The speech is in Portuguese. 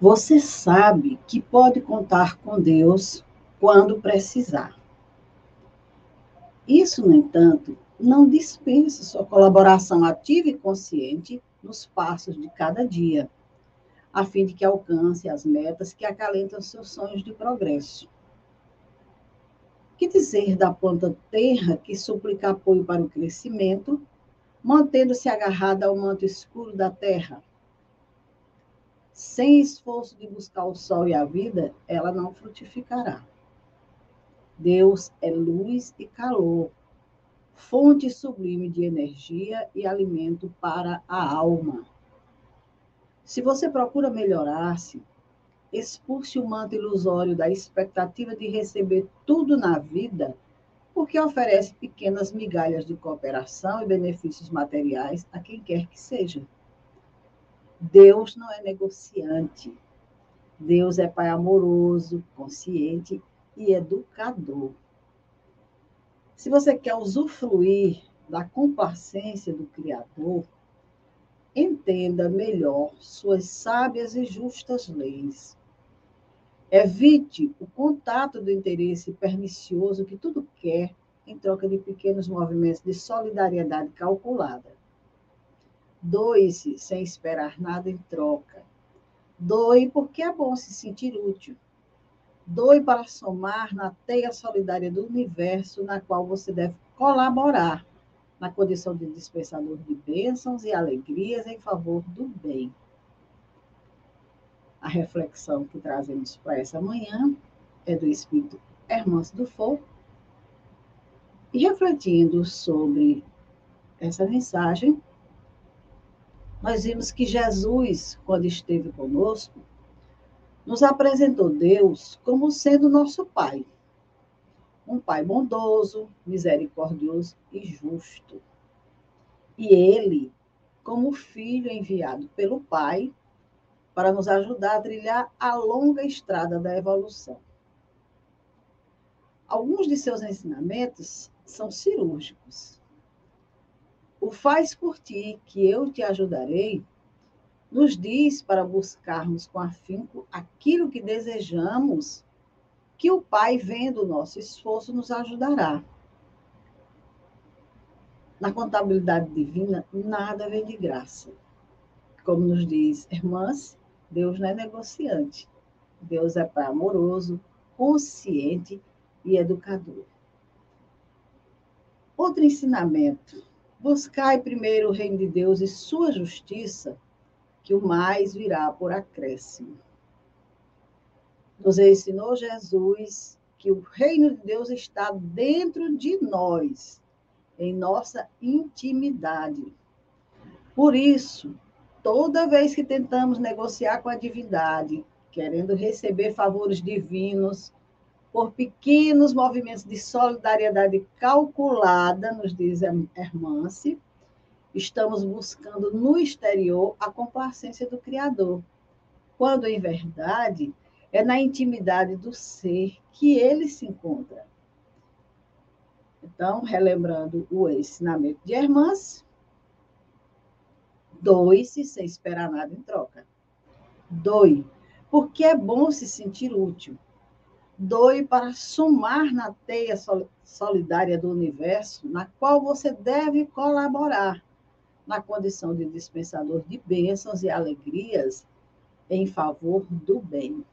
Você sabe que pode contar com Deus quando precisar. Isso, no entanto, não dispensa sua colaboração ativa e consciente nos passos de cada dia, a fim de que alcance as metas que acalentam seus sonhos de progresso. Que dizer da planta terra que suplica apoio para o crescimento, mantendo-se agarrada ao manto escuro da terra? Sem esforço de buscar o sol e a vida, ela não frutificará. Deus é luz e calor, fonte sublime de energia e alimento para a alma. Se você procura melhorar-se, expulse o manto ilusório da expectativa de receber tudo na vida, porque oferece pequenas migalhas de cooperação e benefícios materiais a quem quer que seja. Deus não é negociante. Deus é pai amoroso, consciente e educador. Se você quer usufruir da complacência do Criador, entenda melhor suas sábias e justas leis. Evite o contato do interesse pernicioso que tudo quer em troca de pequenos movimentos de solidariedade calculada. Doe-se sem esperar nada em troca. Doe porque é bom se sentir útil doe para somar na teia solidária do universo, na qual você deve colaborar, na condição de dispensador de bênçãos e alegrias em favor do bem. A reflexão que trazemos para essa manhã é do Espírito Hermance do Fogo. E refletindo sobre essa mensagem, nós vimos que Jesus, quando esteve conosco, nos apresentou Deus como sendo nosso Pai. Um Pai bondoso, misericordioso e justo. E Ele, como filho enviado pelo Pai, para nos ajudar a trilhar a longa estrada da evolução. Alguns de seus ensinamentos são cirúrgicos. O faz por ti, que eu te ajudarei, nos diz para buscarmos com afinco aquilo que desejamos, que o Pai, vendo o nosso esforço, nos ajudará. Na contabilidade divina, nada vem de graça. Como nos diz irmãs, Deus não é negociante. Deus é Pai amoroso, consciente e educador. Outro ensinamento: buscai primeiro o reino de Deus e sua justiça que o mais virá por acréscimo. Nos ensinou Jesus que o reino de Deus está dentro de nós, em nossa intimidade. Por isso, toda vez que tentamos negociar com a divindade, querendo receber favores divinos, por pequenos movimentos de solidariedade calculada, nos diz Hermance, estamos buscando no exterior a complacência do Criador, quando, em verdade, é na intimidade do ser que ele se encontra. Então, relembrando o ensinamento de Hermãs, doe-se sem esperar nada em troca. Doe, porque é bom se sentir útil doe para somar na teia solidária do universo, na qual você deve colaborar, na condição de dispensador de bênçãos e alegrias em favor do bem.